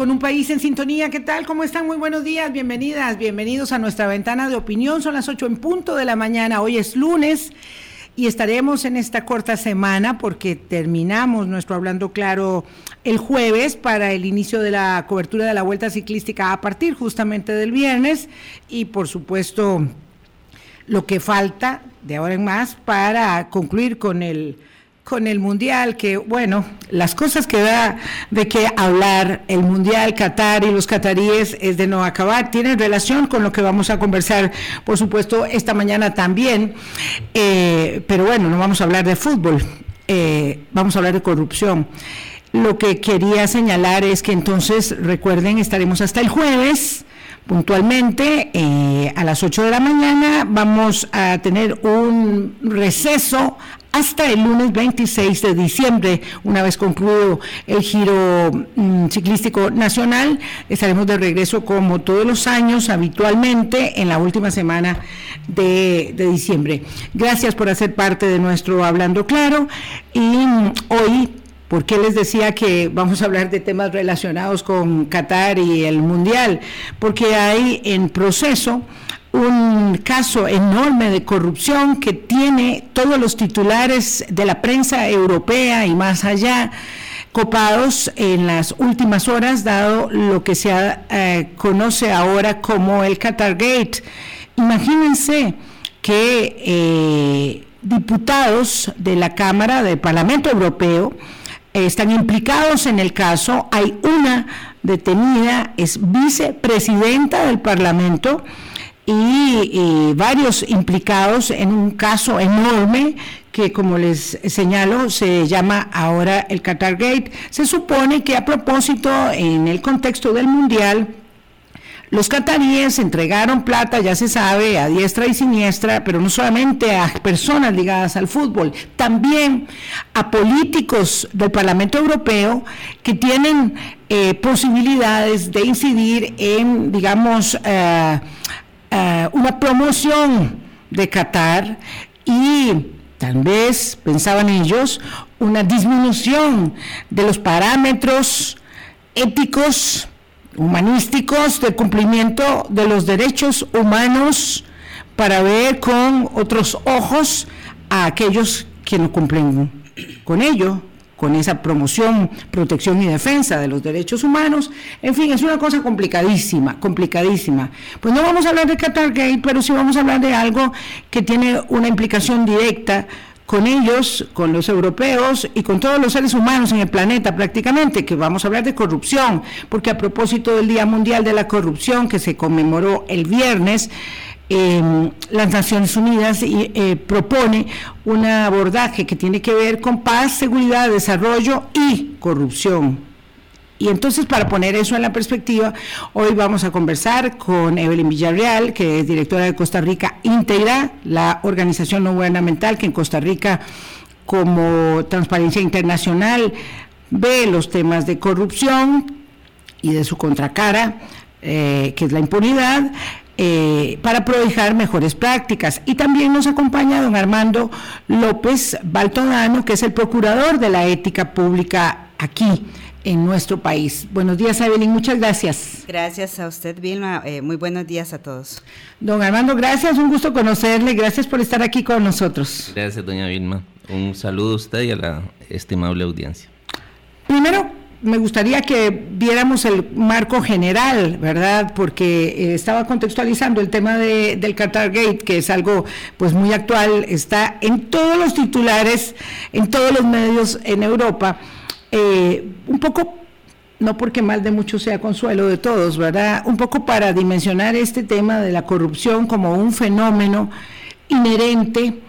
con un país en sintonía. ¿Qué tal? ¿Cómo están? Muy buenos días, bienvenidas, bienvenidos a nuestra ventana de opinión. Son las 8 en punto de la mañana. Hoy es lunes y estaremos en esta corta semana porque terminamos nuestro Hablando Claro el jueves para el inicio de la cobertura de la Vuelta Ciclística a partir justamente del viernes y por supuesto lo que falta de ahora en más para concluir con el con el Mundial, que bueno, las cosas que da de qué hablar el Mundial Qatar y los cataríes es de no acabar, tienen relación con lo que vamos a conversar, por supuesto, esta mañana también, eh, pero bueno, no vamos a hablar de fútbol, eh, vamos a hablar de corrupción. Lo que quería señalar es que entonces, recuerden, estaremos hasta el jueves puntualmente eh, a las 8 de la mañana. Vamos a tener un receso hasta el lunes 26 de diciembre, una vez concluido el giro mm, ciclístico nacional, estaremos de regreso como todos los años, habitualmente, en la última semana de, diciembre. Gracias por hacer parte de nuestro Hablando Claro y mm, hoy ¿Por qué les decía que vamos a hablar de temas relacionados con Qatar y el Mundial? Porque hay en proceso un caso enorme de corrupción que tiene todos los titulares de la prensa europea y más allá copados en las últimas horas, dado lo que se eh, conoce ahora como el Qatar Gate. Imagínense que eh, diputados de la Cámara del Parlamento Europeo están implicados en el caso. Hay una detenida, es vicepresidenta del Parlamento y, varios implicados en un caso enorme que, como les señalo, se llama ahora el Qatar Gate. Se supone que a propósito, en el contexto del Mundial, los cataríes entregaron plata, ya se sabe, a diestra y siniestra, pero no solamente a personas ligadas al fútbol, también a políticos del Parlamento Europeo que tienen eh, posibilidades de incidir en, digamos, eh, eh, una promoción de Qatar y tal vez, pensaban ellos, una disminución de los parámetros éticos, humanísticos, de cumplimiento de los derechos humanos para ver con otros ojos a aquellos que no cumplen con ello con esa promoción, protección y defensa de los derechos humanos. En fin, es una cosa complicadísima, complicadísima. Pues no vamos a hablar de Qatar pero sí vamos a hablar de algo que tiene una implicación directa con ellos, con los europeos y con todos los seres humanos en el planeta prácticamente, que vamos a hablar de corrupción, porque a propósito del Día Mundial de la Corrupción que se conmemoró el viernes, Em, las Naciones Unidas eh, propone un abordaje que tiene que ver con paz, seguridad, desarrollo y corrupción. Y entonces, para poner eso en la perspectiva, hoy vamos a conversar con Evelyn Villarreal, que es directora de Costa Rica Integra, la organización no gubernamental que en Costa Rica, como Transparencia Internacional, ve los temas de corrupción y de su contracara, eh, que es la impunidad, eh, para provejar mejores prácticas. Y también nos acompaña don Armando López Baltodano, que es el procurador de la ética pública aquí en nuestro país. Buenos días, Evelyn, muchas gracias. Gracias a usted, Vilma. Eh, muy buenos días a todos. Don Armando, gracias, un gusto conocerle, gracias por estar aquí con nosotros. Gracias, doña Vilma. Un saludo a usted y a la estimable audiencia. Primero, me gustaría que viéramos el marco general, ¿verdad? Porque eh, estaba contextualizando el tema de, del Qatar Gate, que es algo pues muy actual, está en todos los titulares, en todos los medios en Europa. Eh, un poco, no porque mal de muchos sea consuelo de todos, ¿verdad? Un poco para dimensionar este tema de la corrupción como un fenómeno inherente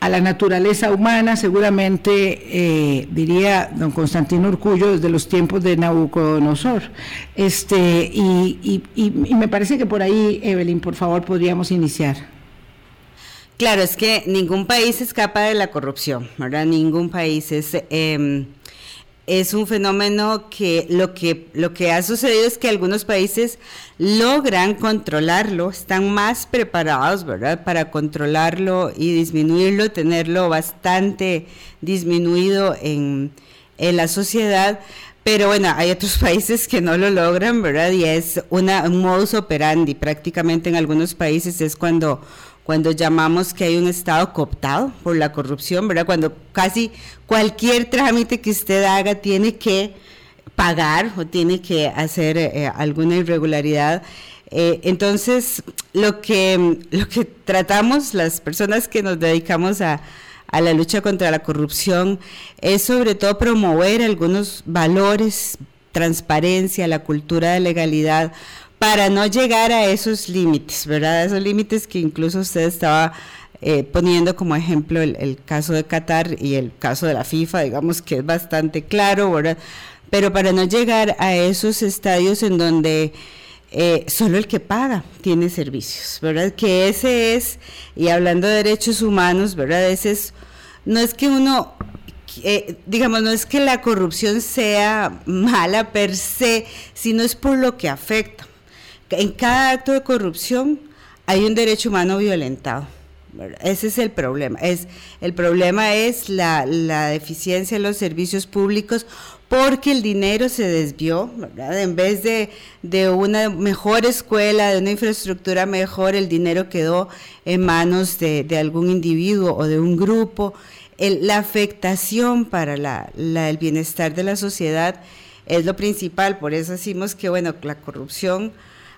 a la naturaleza humana, seguramente eh, diría don Constantino Urcullo desde los tiempos de Nabucodonosor. Este, y, me parece que por ahí, Evelyn, por favor, podríamos iniciar. Claro, es que ningún país escapa de la corrupción, ¿verdad? Ningún país es... Em, es un fenómeno que lo, que lo que ha sucedido es que algunos países logran controlarlo, están más preparados, ¿verdad?, para controlarlo y disminuirlo, tenerlo bastante disminuido en, en la sociedad, Pero bueno, hay otros países que no lo logran, ¿verdad? Y es un modus operandi. Prácticamente en algunos países es cuando, cuando llamamos que hay un Estado cooptado por la corrupción, ¿verdad? Cuando casi cualquier trámite que usted haga tiene que pagar o tiene que hacer eh, alguna irregularidad. Eh, entonces, lo que, lo que tratamos las personas que nos dedicamos a, a la lucha contra la corrupción es sobre todo promover algunos valores, transparencia, la cultura de legalidad, para no llegar a esos límites, ¿verdad? Esos límites que incluso usted estaba eh, poniendo como ejemplo el, caso de Qatar y el caso de la FIFA, digamos que es bastante claro, ¿verdad? Pero para no llegar a esos estadios en donde eh, solo el que paga tiene servicios, ¿verdad? Que ese es, y hablando de derechos humanos, ¿verdad? Ese es, no es que uno, eh, digamos, no es que la corrupción sea mala per se, sino es por lo que afecta. En cada acto de corrupción hay un derecho humano violentado. Ese es el problema. Es, el problema es la, la deficiencia en los servicios públicos porque el dinero se desvió. En vez de, de, una mejor escuela, de una infraestructura mejor, el dinero quedó en manos de, de algún individuo o de un grupo. la afectación para la, el bienestar de la sociedad es lo principal, por eso decimos que, bueno, la corrupción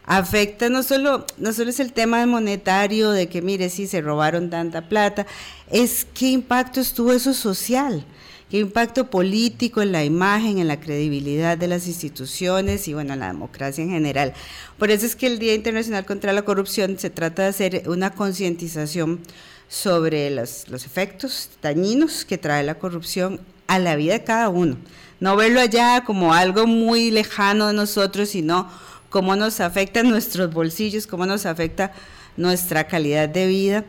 afecta no solo, no solo es el tema monetario, de que mire, si se robaron tanta plata, es qué impacto estuvo eso social qué impacto político en la imagen, en la credibilidad de las instituciones y bueno, en la democracia en general. Por eso es que el Día Internacional contra la Corrupción se trata de hacer una concientización sobre los, los efectos dañinos que trae la corrupción a la vida de cada uno. No verlo allá como algo muy lejano de nosotros, sino cómo nos afecta nuestros bolsillos, cómo nos afecta nuestra calidad de vida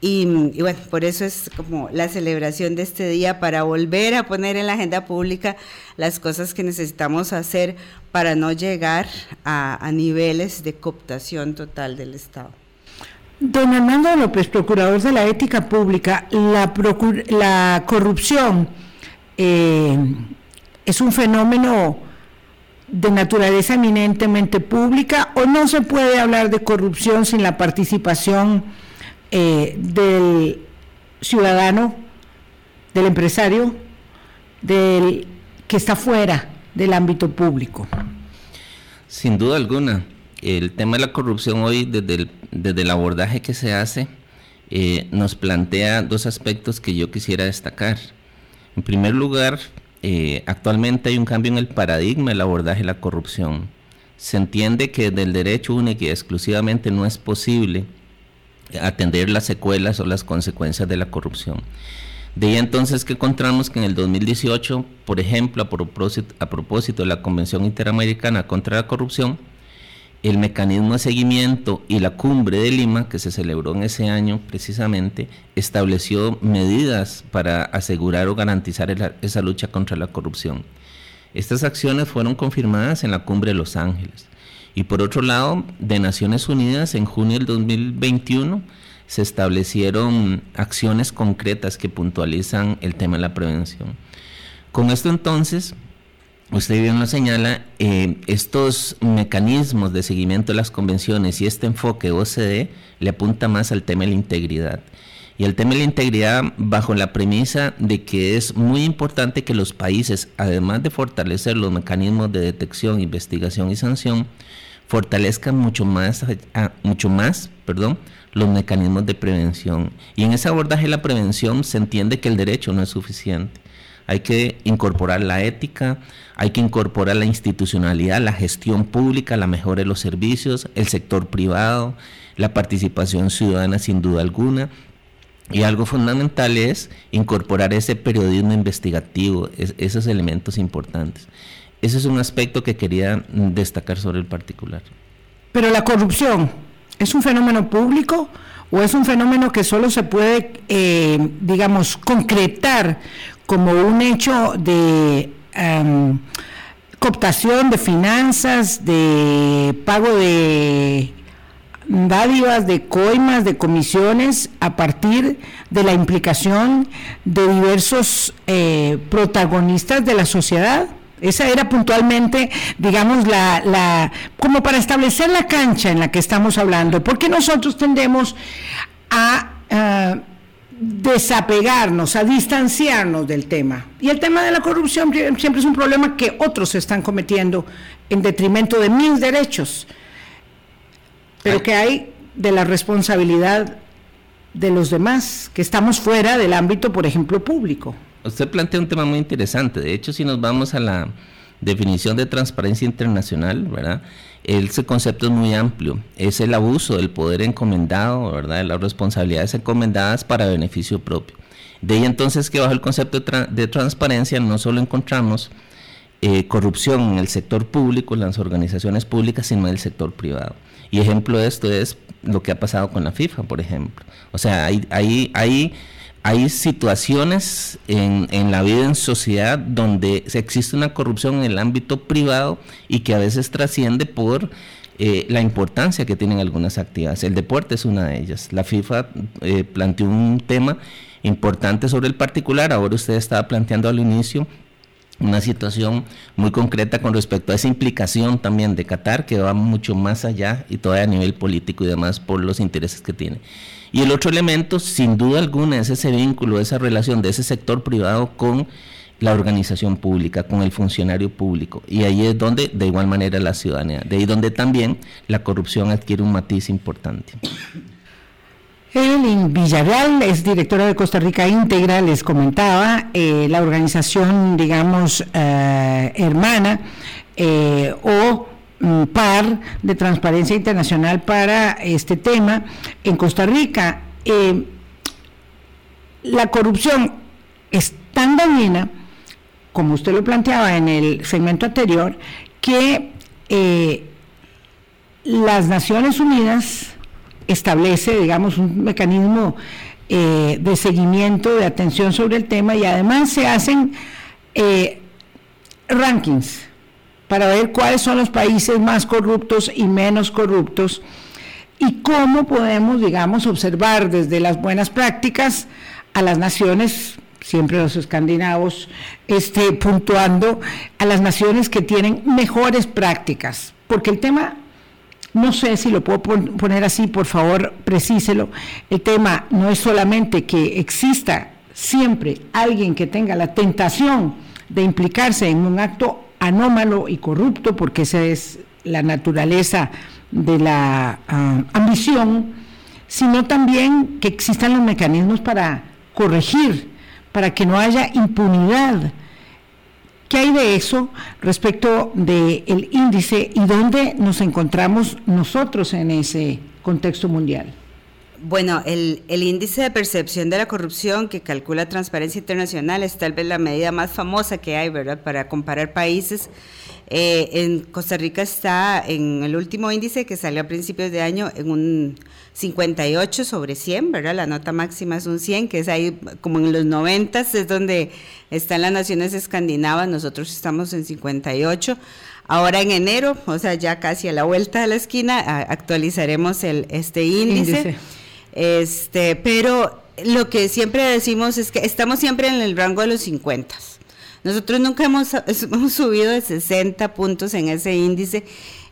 y, bueno, por eso es como la celebración de este día para volver a poner en la agenda pública las cosas que necesitamos hacer para no llegar a, niveles de cooptación total del Estado. Don Armando López, procurador de la ética pública, la, la corrupción eh, es un fenómeno de naturaleza eminentemente pública o no se puede hablar de corrupción sin la participación eh, del ciudadano, del empresario, del que está fuera del ámbito público. Sin duda alguna, el tema de la corrupción hoy, desde el, desde el abordaje que se hace, eh, nos plantea dos aspectos que yo quisiera destacar. En primer lugar, eh, actualmente hay un cambio en el paradigma del abordaje de la corrupción. Se entiende que del derecho único y exclusivamente no es posible atender las secuelas o las consecuencias de la corrupción. De ahí entonces que encontramos que en el 2018, por ejemplo, a propósito, a propósito de la Convención Interamericana contra la Corrupción, el mecanismo de seguimiento y la cumbre de Lima, que se celebró en ese año precisamente, estableció medidas para asegurar o garantizar esa lucha contra la corrupción. Estas acciones fueron confirmadas en la cumbre de Los Ángeles. Y por otro lado, de Naciones Unidas, en junio del 2021, se establecieron acciones concretas que puntualizan el tema de la prevención. Con esto entonces, usted bien lo señala, eh, estos mecanismos de seguimiento de las convenciones y este enfoque OCDE le apunta más al tema de la integridad. Y el tema de la integridad bajo la premisa de que es muy importante que los países, además de fortalecer los mecanismos de detección, investigación y sanción, fortalezcan mucho más, ah, mucho más perdón, los mecanismos de prevención. Y en ese abordaje de la prevención se entiende que el derecho no es suficiente. Hay que incorporar la ética, hay que incorporar la institucionalidad, la gestión pública, la mejora de los servicios, el sector privado, la participación ciudadana sin duda alguna. Y algo fundamental es incorporar ese periodismo investigativo, esos elementos importantes. Ese es un aspecto que quería destacar sobre el particular. Pero la corrupción, ¿es un fenómeno público o es un fenómeno que solo se puede, eh, digamos, concretar como un hecho de em, cooptación de finanzas, de pago de dádivas, de coimas, de comisiones a partir de la implicación de diversos eh, protagonistas de la sociedad? Esa era puntualmente, digamos, la, la, como para establecer la cancha en la que estamos hablando, porque nosotros tendemos a uh, desapegarnos, a distanciarnos del tema. Y el tema de la corrupción siempre es un problema que otros están cometiendo en detrimento de mis derechos, pero que hay de la responsabilidad de los demás, que estamos fuera del ámbito, por ejemplo, público. Usted plantea un tema muy interesante. De hecho, si nos vamos a la definición de transparencia internacional, ¿verdad? Ese concepto es muy amplio. Es el abuso del poder encomendado, ¿verdad? De las responsabilidades encomendadas para beneficio propio. De ahí entonces que bajo el concepto de, transparencia no solo encontramos eh, corrupción en el sector público, en las organizaciones públicas, sino en el sector privado. Y ejemplo de esto es lo que ha pasado con la FIFA, por ejemplo. O sea, hay hay situaciones en, en, la vida en sociedad donde existe una corrupción en el ámbito privado y que a veces trasciende por eh, la importancia que tienen algunas actividades. El deporte es una de ellas. La FIFA eh, planteó un tema importante sobre el particular, ahora usted estaba planteando al inicio una situación muy concreta con respecto a esa implicación también de Qatar que va mucho más allá y todavía a nivel político y demás por los intereses que tiene. Y el otro elemento, sin duda alguna, es ese vínculo, esa relación de ese sector privado con la organización pública, con el funcionario público. Y ahí es donde, de igual manera, la ciudadanía. De ahí donde también la corrupción adquiere un matiz importante. Evelyn Villarreal es directora de Costa Rica Íntegra, les comentaba, eh, la organización, digamos, eh, hermana eh, o par de Transparencia Internacional para este tema en Costa Rica. Eh, la corrupción es tan dañina, como usted lo planteaba en el segmento anterior, que eh, las Naciones Unidas establece, digamos, un mecanismo eh, de seguimiento, de atención sobre el tema y además se hacen rankings para ver cuáles son los países más corruptos y menos corruptos y cómo podemos, digamos, observar desde las buenas prácticas a las naciones, siempre los escandinavos, este, puntuando a las naciones que tienen mejores prácticas, porque el tema no sé si lo puedo poner así, por favor, precíselo. El tema no es solamente que exista siempre alguien que tenga la tentación de implicarse en un acto anómalo y corrupto, porque esa es la naturaleza de la ah, ambición, sino también que existan los mecanismos para corregir, para que no haya impunidad. ¿Qué hay de eso respecto del índice y dónde nos encontramos nosotros en ese contexto mundial? Bueno, el, índice de percepción de la corrupción que calcula Transparencia Internacional es tal vez la medida más famosa que hay, ¿verdad?, para comparar países. Eh, en Costa Rica está en el último índice que salió a principios de año en un 58 sobre 100, ¿verdad? La nota máxima es un 100, que es ahí como en los 90, es donde están las naciones escandinavas, nosotros estamos en 58. Ahora en enero, o sea, ya casi a la vuelta de la esquina, actualizaremos el, este índice. Este, pero lo que siempre decimos es que estamos siempre en el rango de los 50. Nosotros nunca hemos, hemos subido de 60 puntos en ese índice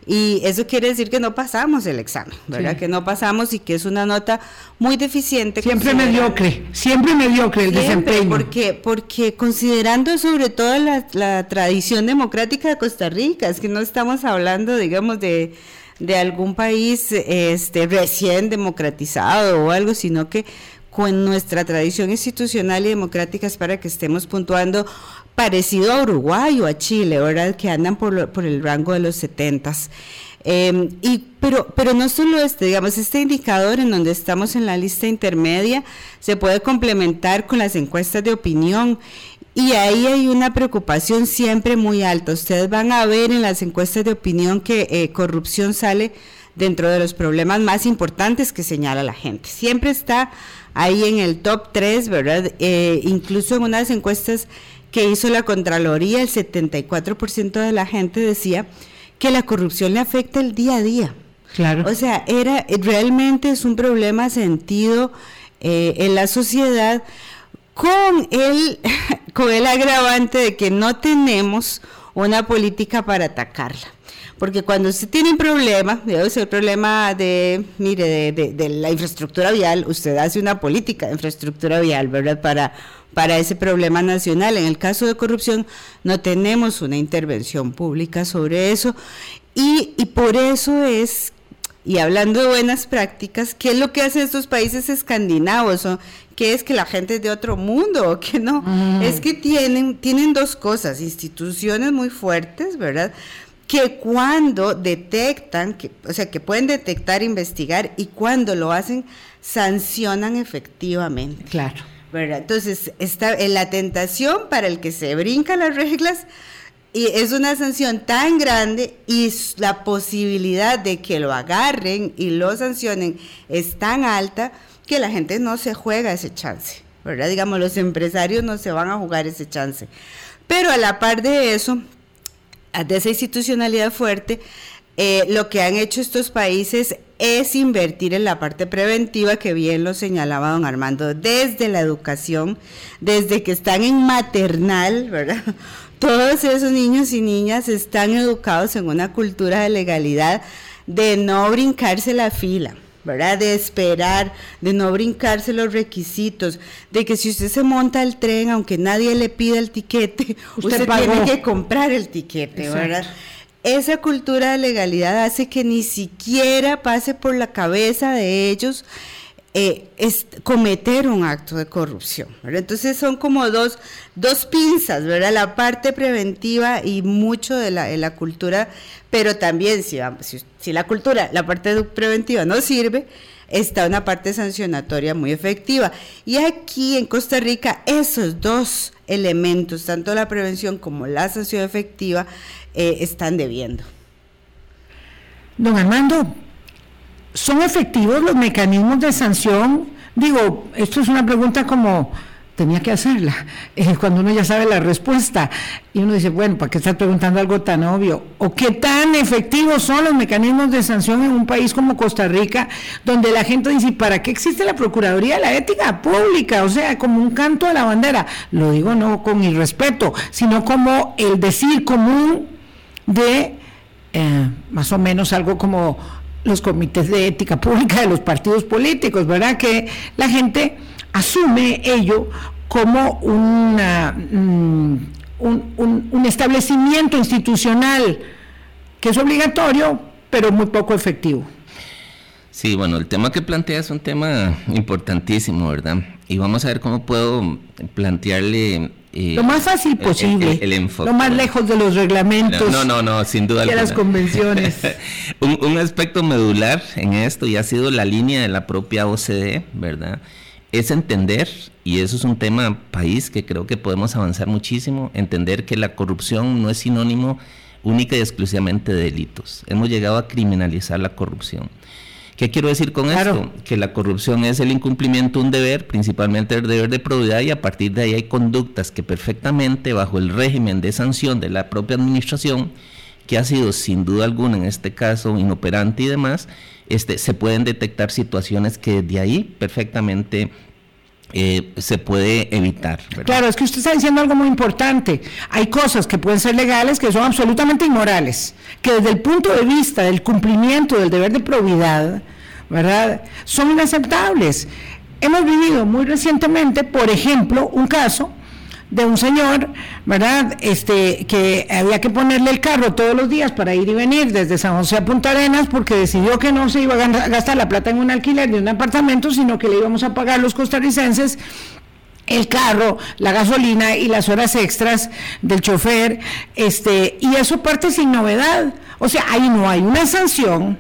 y eso quiere decir que no pasamos el examen, ¿verdad? Que no pasamos y que es una nota muy deficiente. Siempre mediocre, siempre mediocre el desempeño. Porque, porque considerando sobre todo la, la, tradición democrática de Costa Rica, es que no estamos hablando, digamos, de, de algún país este, recién democratizado o algo, sino que con nuestra tradición institucional y democrática es para que estemos puntuando parecido a Uruguay o a Chile, ¿verdad? Que andan por, por el rango de los 70. Em, y, pero, pero no solo este, digamos, este indicador en donde estamos en la lista intermedia se puede complementar con las encuestas de opinión y ahí hay una preocupación siempre muy alta. Ustedes van a ver en las encuestas de opinión que eh, corrupción sale dentro de los problemas más importantes que señala la gente. Siempre está ahí en el top 3, ¿verdad? Eh, incluso en unas encuestas que hizo la Contraloría, el 74% de la gente decía que la corrupción le afecta el día a día. Claro. O sea, era realmente es un problema sentido eh, en la sociedad con el, con el agravante de que no tenemos una política para atacarla. Porque cuando usted tiene un problema, ser el problema de, mire, de, la infraestructura vial, usted hace una política de infraestructura vial, ¿verdad? Para, para ese problema nacional. En el caso de corrupción, no tenemos una intervención pública sobre eso. Y, y por eso es y hablando de buenas prácticas, ¿qué es lo que hacen estos países escandinavos? ¿Qué es que la gente es de otro mundo o que no? Es que tienen, tienen dos cosas, instituciones muy fuertes, ¿verdad? Que cuando detectan, que, o sea, que pueden detectar, investigar y cuando lo hacen, sancionan efectivamente. Claro. ¿verdad? Entonces, está en la tentación para el que se brinca las reglas y es una sanción tan grande y la posibilidad de que lo agarren y lo sancionen es tan alta que la gente no se juega ese chance, ¿verdad? Digamos, los empresarios no se van a jugar ese chance. Pero a la par de eso, de esa institucionalidad fuerte, eh, lo que han hecho estos países es invertir en la parte preventiva, que bien lo señalaba don Armando, desde la educación, desde que están en maternal, ¿verdad? todos esos niños y niñas están educados en una cultura de legalidad, de no brincarse la fila. ¿Verdad? De esperar, de no brincarse los requisitos, de que si usted se monta al tren, aunque nadie le pida el tiquete, usted, tiene que comprar el tiquete, ¿verdad? Esa cultura de legalidad hace que ni siquiera pase por la cabeza de ellos eh, es cometer un acto de corrupción. Entonces son como dos, dos pinzas, ¿verdad? La parte preventiva y mucho de la, cultura, pero también si, la cultura, la parte preventiva no sirve, está una parte sancionatoria muy efectiva. Y aquí en Costa Rica esos dos elementos, tanto la prevención como la sanción efectiva, eh, están debiendo. Don Armando, ¿Son efectivos los mecanismos de sanción? Digo, esto es una pregunta como tenía que hacerla, eh, cuando uno ya sabe la respuesta. Y uno dice, bueno, ¿para qué estás preguntando algo tan obvio? ¿O qué tan efectivos son los mecanismos de sanción en un país como Costa Rica, donde la gente dice, ¿para qué existe la Procuraduría de la Ética Pública? O sea, como un canto a la bandera. Lo digo no con irrespeto, sino como el decir común de eh, más o menos algo como los comités de ética pública de los partidos políticos, ¿verdad? Que la gente asume ello como una, mm, un, un, establecimiento institucional que es obligatorio, pero muy poco efectivo. Sí, bueno, el tema que plantea es un tema importantísimo, ¿verdad? Y vamos a ver cómo puedo plantearle lo más fácil posible. Lo más lejos de los reglamentos. No, no, no, sin duda. Y las convenciones. un, aspecto medular en esto, y ha sido la línea de la propia OCDE, ¿verdad? Es entender, y eso es un tema país que creo que podemos avanzar muchísimo, entender que la corrupción no es sinónimo única y exclusivamente de delitos. Hemos llegado a criminalizar la corrupción. ¿Qué quiero decir con esto? Que la corrupción es el incumplimiento de un deber, principalmente el deber de probidad, y a partir de ahí hay conductas que perfectamente bajo el régimen de sanción de la propia administración, que ha sido sin duda alguna en este caso inoperante y demás, este, se pueden detectar situaciones que de ahí perfectamente eh, se puede evitar. Claro, es que usted está diciendo algo muy importante. Hay cosas que pueden ser legales que son absolutamente inmorales, que desde el punto de vista del cumplimiento del deber de probidad, ¿verdad? Son inaceptables. Hemos vivido muy recientemente, por ejemplo, un caso de un señor, ¿verdad? Este, que había que ponerle el carro todos los días para ir y venir desde San José a Punta Arenas porque decidió que no se iba a gastar la plata en un alquiler de un apartamento, sino que le íbamos a pagar los costarricenses el carro, la gasolina y las horas extras del chofer, este, y eso parte sin novedad. O sea, ahí no hay una sanción,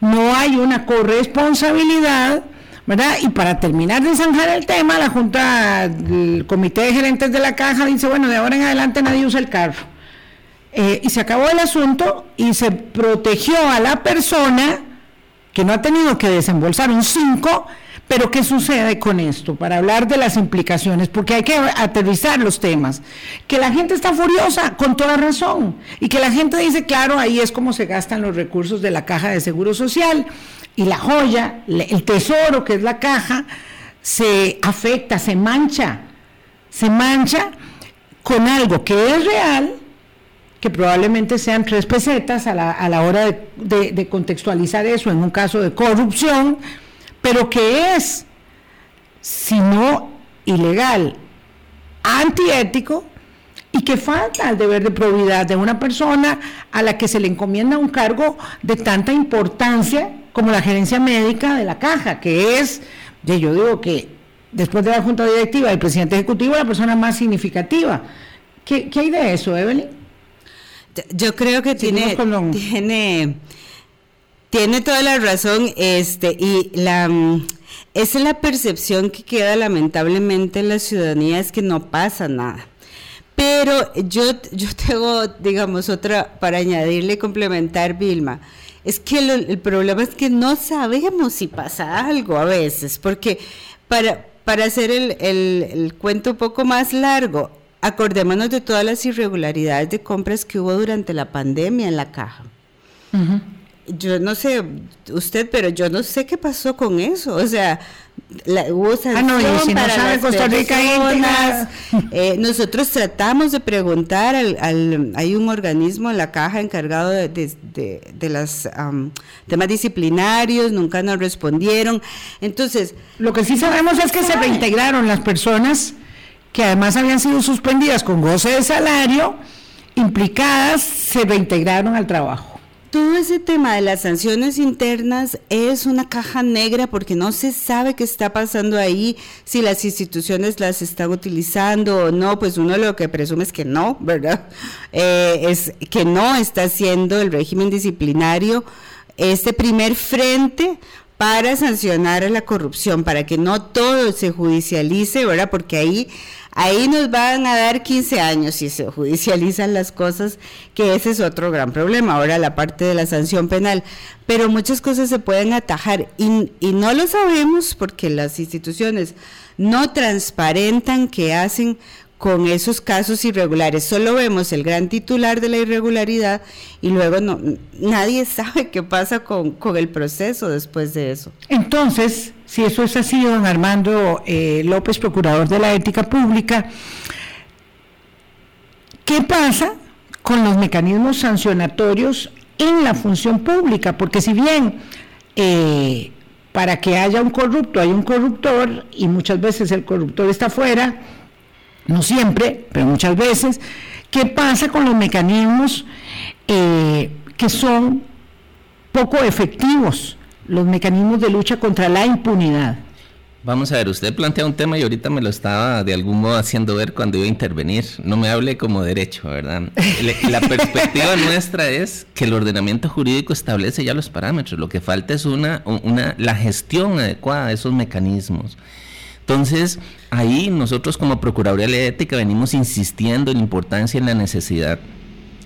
no hay una corresponsabilidad, ¿verdad? Y para terminar de zanjar el tema, la Junta, el Comité de Gerentes de la Caja dice, bueno, de ahora en adelante nadie usa el carro. Eh, y se acabó el asunto y se protegió a la persona que no ha tenido que desembolsar un 5, pero ¿qué sucede con esto? Para hablar de las implicaciones, porque hay que aterrizar los temas. Que la gente está furiosa, con toda razón, y que la gente dice, claro, ahí es como se gastan los recursos de la caja de seguro social y la joya, el tesoro que es la caja, se afecta, se mancha, se mancha con algo que es real, que probablemente sean tres pesetas a la, a la hora de, de contextualizar eso en un caso de corrupción, pero que es, si no ilegal, antiético, y que falta el deber de probidad de una persona a la que se le encomienda un cargo de tanta importancia como la gerencia médica de la caja, que es, yo digo que después de la junta directiva del presidente ejecutivo, la persona más significativa. ¿Qué, hay de eso, Evelyn? Yo creo que tiene, tiene, tiene toda la razón, este, y la mm, esa es la percepción que queda lamentablemente en la ciudadanía, es que no pasa nada. Pero yo, yo tengo, digamos, otra para añadirle y complementar, Vilma. Es que el problema es que no sabemos si pasa algo a veces, porque para, para hacer el, el, cuento un poco más largo, acordémonos de todas las irregularidades de compras que hubo durante la pandemia en la caja yo no sé usted, pero yo no sé qué pasó con eso. O sea, la, hubo ah, no, si para las Costa Rica eh, nosotros tratamos de preguntar al, hay un organismo en la caja encargado de, de, de, los temas disciplinarios, nunca nos respondieron. Entonces, lo que sí sabemos es que se reintegraron las personas que además habían sido suspendidas con goce de salario, implicadas, se reintegraron al trabajo todo ese tema de las sanciones internas es una caja negra porque no se sabe qué está pasando ahí, si las instituciones las están utilizando o no, pues uno lo que presume es que no, ¿verdad? Eh, es que no está haciendo el régimen disciplinario este primer frente para sancionar a la corrupción, para que no todo se judicialice, ¿verdad? Porque ahí Ahí nos van a dar 15 años si se judicializan las cosas, que ese es otro gran problema. Ahora la parte de la sanción penal. Pero muchas cosas se pueden atajar y, y no lo sabemos porque las instituciones no transparentan que hacen con esos casos irregulares. Solo vemos el gran titular de la irregularidad y luego no, nadie sabe qué pasa con, con el proceso después de eso. Entonces, si eso es así, don Armando eh, López, procurador de la ética pública, ¿qué pasa con los mecanismos sancionatorios en la función pública? Porque si bien eh, para que haya un corrupto hay un corruptor y muchas veces el corruptor está fuera, no siempre, pero muchas veces, ¿qué pasa con los mecanismos eh, que son poco efectivos, los mecanismos de lucha contra la impunidad? Vamos a ver, usted plantea un tema y ahorita me lo estaba de algún modo haciendo ver cuando iba a intervenir. No me hable como derecho, ¿verdad? La perspectiva nuestra es que el ordenamiento jurídico establece ya los parámetros. Lo que falta es una, una, la gestión adecuada de esos mecanismos. Entonces, ahí nosotros como Procuraduría de Ética venimos insistiendo en la importancia y en la necesidad.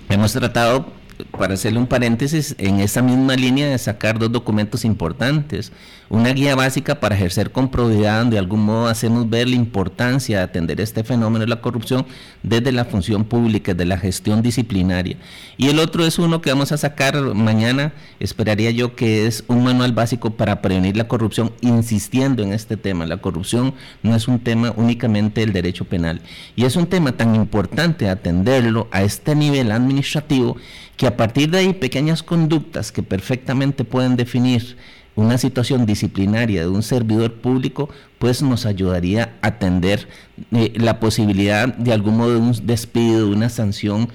Hemos tratado para hacerle un paréntesis, en esa misma línea de sacar dos documentos importantes. Una guía básica para ejercer con probidad, donde de algún modo hacemos ver la importancia de atender este fenómeno de la corrupción desde la función pública, de la gestión disciplinaria. Y el otro es uno que vamos a sacar mañana, esperaría yo que es un manual básico para prevenir la corrupción, insistiendo en este tema. La corrupción no es un tema únicamente del derecho penal. Y es un tema tan importante atenderlo a este nivel administrativo que a partir de ahí pequeñas conductas que perfectamente pueden definir una situación disciplinaria de un servidor público, pues nos ayudaría a atender eh, la posibilidad de algún modo de un despido, de una sanción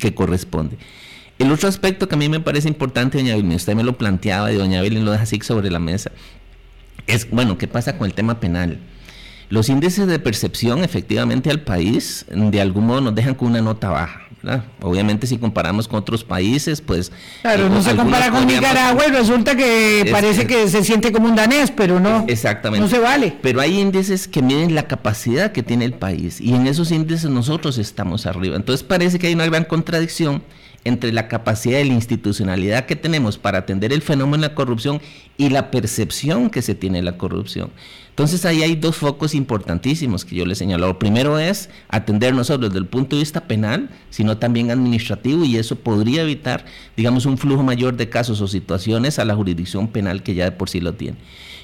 que corresponde. El otro aspecto que a mí me parece importante, doña Evelyn, usted me lo planteaba y doña Evelyn lo deja así sobre la mesa, es, bueno, ¿qué pasa con el tema penal? Los índices de percepción efectivamente al país de algún modo nos dejan con una nota baja. Obviamente si comparamos con otros países, pues... Claro, no se compara con Nicaragua y resulta que parece que se siente como un danés, pero no. Exactamente. No se vale. Pero hay índices que miden la capacidad que tiene el país y en esos índices nosotros estamos arriba. Entonces parece que hay una gran contradicción entre la capacidad y la institucionalidad que tenemos para atender el fenómeno de la corrupción y la percepción que se tiene de la corrupción. Entonces ahí hay dos focos importantísimos que yo le señalo. Lo primero es atender no solo desde el punto de vista penal, sino también administrativo y eso podría evitar, digamos, un flujo mayor de casos o situaciones a la jurisdicción penal que ya de por sí lo tiene.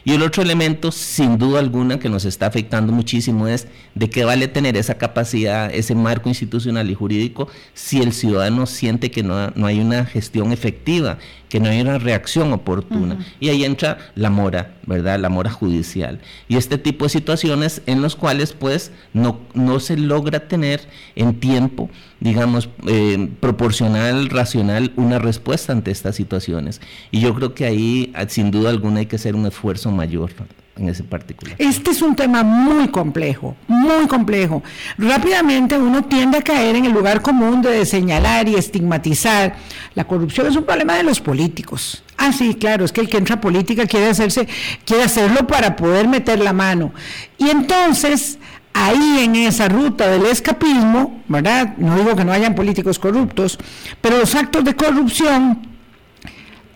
Y el otro elemento, sin duda alguna, que nos está afectando muchísimo es de qué vale tener esa capacidad, ese marco institucional y jurídico, si el ciudadano siente que no, no hay una gestión efectiva, que no hay una reacción oportuna. Y ahí entra la mora, ¿verdad? La mora judicial. Y este tipo de situaciones en los cuales pues no, no se logra tener en tiempo digamos, eh, proporcional, racional, una respuesta ante estas situaciones. Y yo creo que ahí, ah, sin duda alguna, hay que hacer un esfuerzo mayor en ese particular. Este es un tema muy complejo, muy complejo. Rápidamente uno tiende a caer en el lugar común de señalar y estigmatizar. La corrupción es un problema de los políticos. Ah, sí, claro, es que el que entra a política quiere hacerse, quiere hacerlo para poder meter la mano. Y entonces ahí en esa ruta del escapismo, ¿verdad? No digo que no hayan políticos corruptos, pero los actos de corrupción,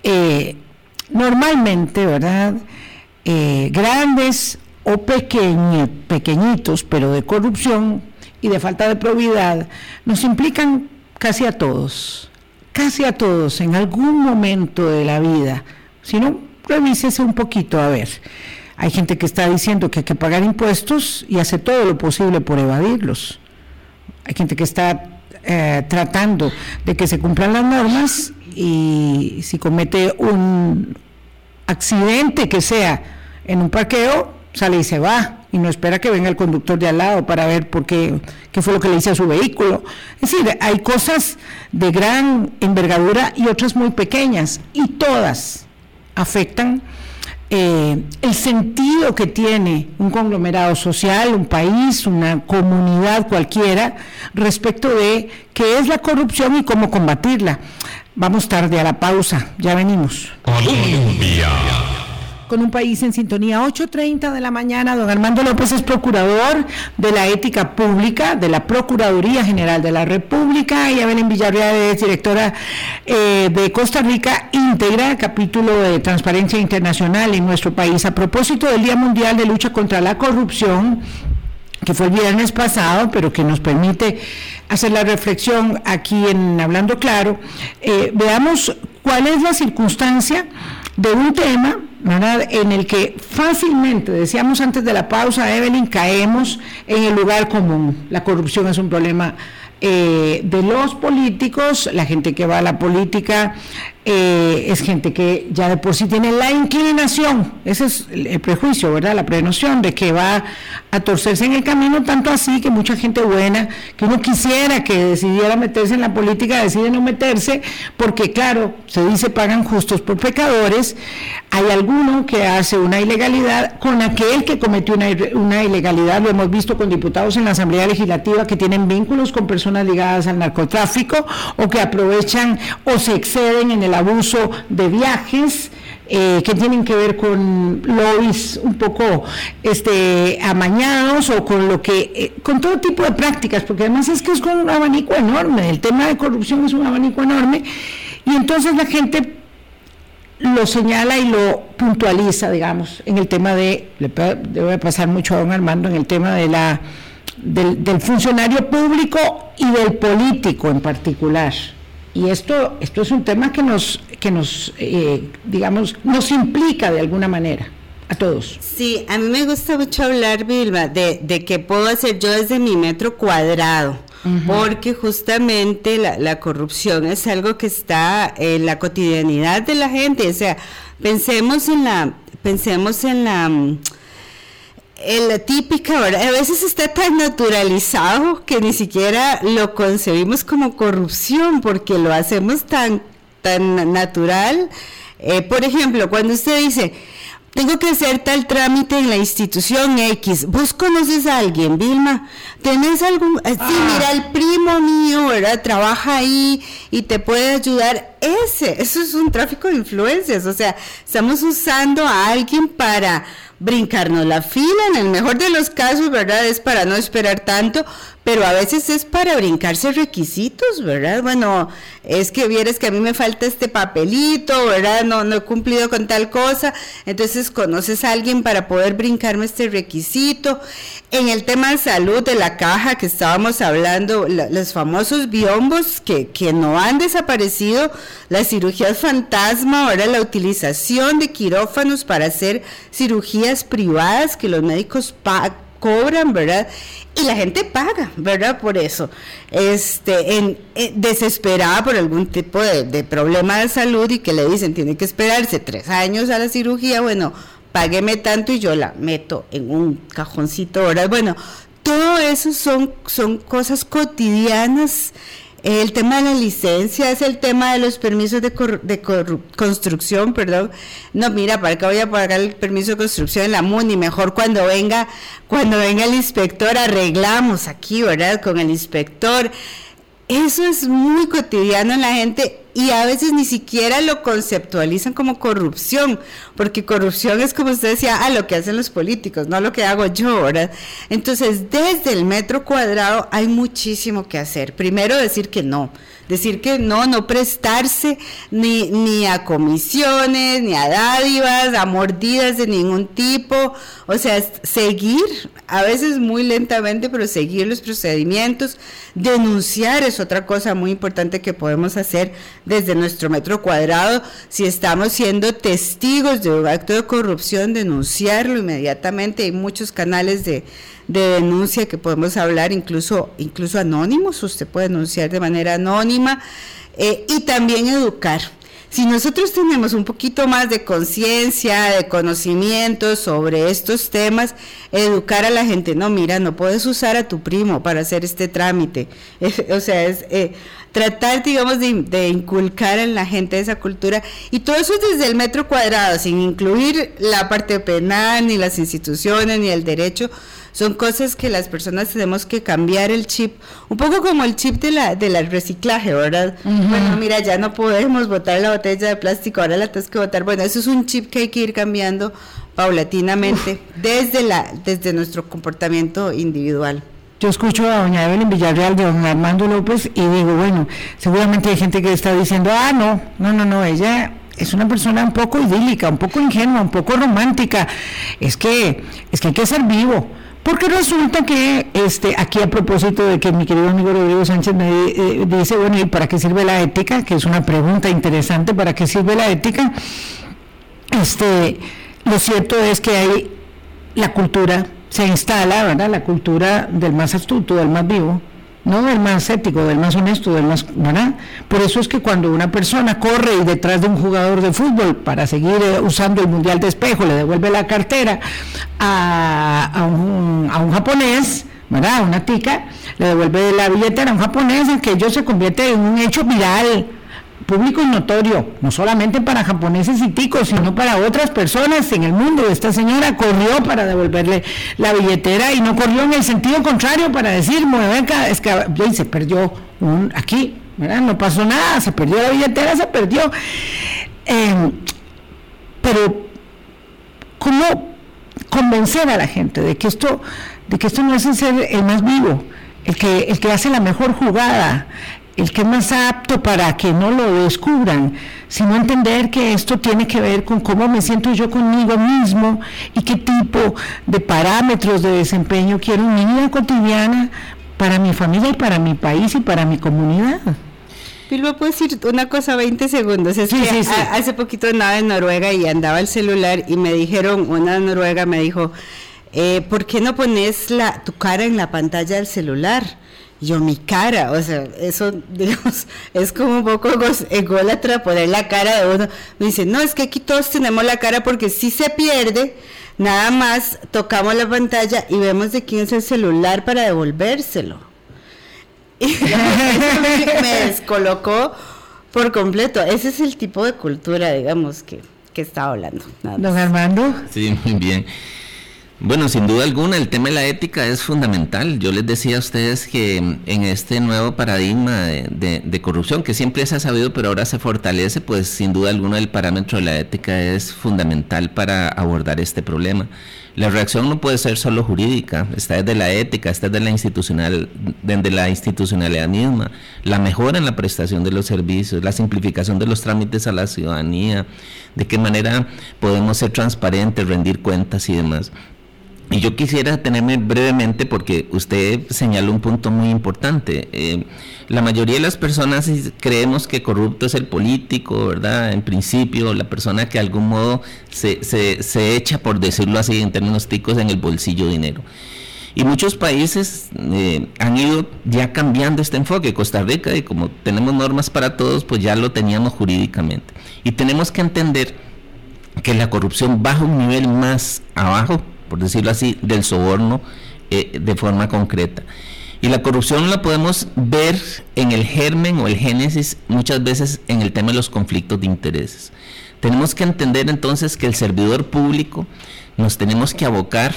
eh, normalmente, ¿verdad? Eh, grandes o pequeñitos, pero de corrupción y de falta de probidad, nos implican casi a todos, casi a todos en algún momento de la vida. Si no, revísese un poquito a ver. Hay gente que está diciendo que hay que pagar impuestos y hace todo lo posible por evadirlos. Hay gente que está eh, tratando de que se cumplan las normas y si comete un accidente que sea en un parqueo, sale y se va y no espera que venga el conductor de al lado para ver por qué, qué fue lo que le hice a su vehículo. Es decir, hay cosas de gran envergadura y otras muy pequeñas y todas afectan eh, el sentido que tiene un conglomerado social, un país, una comunidad cualquiera, respecto de qué es la corrupción y cómo combatirla. Vamos tarde a la pausa, ya venimos con un país en sintonía. 8.30 de la mañana, don Armando López es procurador de la ética pública de la Procuraduría General de la República y Evelyn Villarreal es directora eh, de Costa Rica Integra, capítulo de Transparencia Internacional en nuestro país. A propósito del Día Mundial de Lucha contra la Corrupción, que fue el viernes pasado, pero que nos permite hacer la reflexión aquí en Hablando Claro, eh, veamos cuál es la circunstancia de un tema en el que fácilmente, decíamos antes de la pausa, Evelyn, caemos en el lugar común. La corrupción es un problema eh, de los políticos, la gente que va a la política eh, es gente que ya de por sí tiene la inclinación, ese es el prejuicio, ¿verdad? La prenoción de que va a torcerse en el camino, tanto así que mucha gente buena, que uno quisiera que decidiera meterse en la política, decide no meterse, porque claro, se dice pagan justos por pecadores, hay alguno que hace una ilegalidad con aquel que cometió una, una ilegalidad, lo hemos visto con diputados en la Asamblea Legislativa que tienen vínculos con personas ligadas al narcotráfico o que aprovechan o se exceden en el abuso de viajes, eh, que tienen que ver con lobbies un poco este, amañados o con lo que, eh, con todo tipo de prácticas, porque además es que es un abanico enorme, el tema de corrupción es un abanico enorme, y entonces la gente lo señala y lo puntualiza, digamos, en el tema de, le debe pasar mucho a don Armando, en el tema de la, del funcionario público y del político en particular. Y esto, esto es un tema que nos, que nos eh, digamos, nos implica de alguna manera a todos. Sí, a mí me gusta mucho hablar, Vilma, de, de qué puedo hacer yo desde mi metro cuadrado. Porque justamente la, la, corrupción es algo que está en la cotidianidad de la gente. O sea, pensemos en la, pensemos en la la típica, A veces está tan naturalizado que ni siquiera lo concebimos como corrupción porque lo hacemos tan, tan natural. Eh, por ejemplo, cuando usted dice, tengo que hacer tal trámite en la institución X. ¿Vos conoces a alguien, Vilma? ¿Tenés algún...? Eh, sí, ah. mira, el primo mío, ¿verdad? Trabaja ahí y te puede ayudar. ese, eso es un tráfico de influencias, o sea, estamos usando a alguien para brincarnos la fila, en el mejor de los casos, ¿verdad? Es para no esperar tanto, pero a veces es para brincarse requisitos, ¿verdad? Bueno, es que vieres que a mí me falta este papelito, ¿verdad? No, no he cumplido con tal cosa, entonces conoces a alguien para poder brincarme este requisito. En el tema de salud de la caja que estábamos hablando, los famosos biombos que, que no han desaparecido, las cirugías fantasma, ahora la utilización de quirófanos para hacer cirugías privadas que los médicos cobran, ¿verdad? y la gente paga, ¿verdad? Por eso, este, en, eh, desesperada por algún tipo de, problema de salud y que le dicen tiene que esperarse tres años a la cirugía, bueno, págueme tanto y yo la meto en un cajoncito, ¿verdad? Bueno, todo eso son, son cosas cotidianas el tema de la licencia es el tema de los permisos de, de construcción, perdón. No, mira, ¿para qué voy a pagar el permiso de construcción en la MUNI? Mejor cuando venga, cuando venga el inspector, arreglamos aquí, ¿verdad? Con el inspector. Eso es muy cotidiano en la gente y a veces ni siquiera lo conceptualizan como corrupción, porque corrupción es como usted decía, ah, lo que hacen los políticos, no lo que hago yo, ¿verdad? Entonces, desde el metro cuadrado hay muchísimo que hacer. Primero decir que no, decir que no, no prestarse ni, ni a comisiones, ni a dádivas, a mordidas de ningún tipo, o sea, seguir, a veces muy lentamente, pero seguir los procedimientos, denunciar es otra cosa muy importante que podemos hacer desde nuestro metro cuadrado, si estamos siendo testigos de un acto de corrupción, denunciarlo inmediatamente, hay muchos canales de de denuncia que podemos hablar, incluso, incluso anónimos, usted puede denunciar de manera anónima, eh, y también educar. Si nosotros tenemos un poquito más de conciencia, de conocimiento sobre estos temas, educar a la gente, no, mira, no puedes usar a tu primo para hacer este trámite. o sea, es eh, tratar, digamos, de, de, inculcar en la gente esa cultura. Y todo eso desde el metro cuadrado, sin incluir la parte penal, ni las instituciones, ni el derecho, son cosas que las personas tenemos que cambiar el chip, un poco como el chip de la del reciclaje, ¿verdad? Bueno, mira, ya no podemos botar la botella de plástico, ahora la tenemos que botar. Bueno, eso es un chip que hay que ir cambiando paulatinamente desde la desde nuestro comportamiento individual. Yo escucho a doña Evelyn Villarreal de don Armando López y digo, bueno, seguramente hay gente que está diciendo, ah, no, no, no, no, ella es una persona un poco idílica, un poco ingenua, un poco romántica. Es que, es que hay que ser vivo. Porque resulta que este, aquí a propósito de que mi querido amigo Rodrigo Sánchez me eh, dice, bueno, ¿y para qué sirve la ética? Que es una pregunta interesante, ¿para qué sirve la ética? Este, lo cierto es que hay la cultura, se instala, ¿verdad? La cultura del más astuto, del más vivo, no del más ético, del más honesto, del más, ¿verdad? Por eso es que cuando una persona corre detrás de un jugador de fútbol para seguir eh, usando el mundial de espejo le devuelve la cartera a, un, a un japonés, ¿verdad? A una tica, le devuelve la billetera a un japonés, que ello se convierte en un hecho viral público y notorio, no solamente para japoneses y ticos, sino para otras personas en el mundo. Esta señora corrió para devolverle la billetera y no corrió en el sentido contrario para decir, es que se perdió un, aquí, no pasó nada, se perdió la billetera, se perdió. Em, pero, ¿cómo convencer a la gente de que esto, de que esto no es el ser el más vivo? El que, el que hace la mejor jugada, el que es más apto para que no lo descubran, sino entender que esto tiene que ver con cómo me siento yo conmigo mismo y qué tipo de parámetros de desempeño quiero en mi vida cotidiana para mi familia y para mi país y para mi comunidad. Pilvo, ¿puedo decir una cosa 20 segundos? Es que hace poquito andaba en Noruega y andaba el celular y me dijeron, una noruega me dijo, eh, ¿por qué no pones la, tu cara en la pantalla del celular? Yo mi cara, o sea, eso, digamos, es como un poco ególatra poner la cara de uno. Me dice, no, es que aquí todos tenemos la cara porque si se pierde, nada más tocamos la pantalla y vemos de quién es el celular para devolvérselo. Y eso me descolocó por completo. Ese es el tipo de cultura, digamos, que, que estaba hablando. Don Armando. Sí, muy bien. Bueno, sin duda alguna, el tema de la ética es fundamental. Yo les decía a ustedes que en este nuevo paradigma de, corrupción, que siempre se ha sabido, pero ahora se fortalece, pues sin duda alguna el parámetro de la ética es fundamental para abordar este problema. La reacción no puede ser solo jurídica, está desde la ética, está desde la institucional, desde la institucionalidad misma, la mejora en la prestación de los servicios, la simplificación de los trámites a la ciudadanía, de qué manera podemos ser transparentes, rendir cuentas y demás. Y yo quisiera tenerme brevemente porque usted señaló un punto muy importante. Eh, la mayoría de las personas creemos que corrupto es el político, ¿verdad? En principio, la persona que de algún modo se, se, echa, por decirlo así, en términos ticos, en el bolsillo dinero. Y muchos países eh, han ido ya cambiando este enfoque. Costa Rica, y como tenemos normas para todos, pues ya lo teníamos jurídicamente. Y tenemos que entender que la corrupción baja un nivel más abajo por decirlo así, del soborno eh, de forma concreta. Y la corrupción la podemos ver en el germen o el génesis muchas veces en el tema de los conflictos de intereses. Tenemos que entender entonces que el servidor público nos tenemos que abocar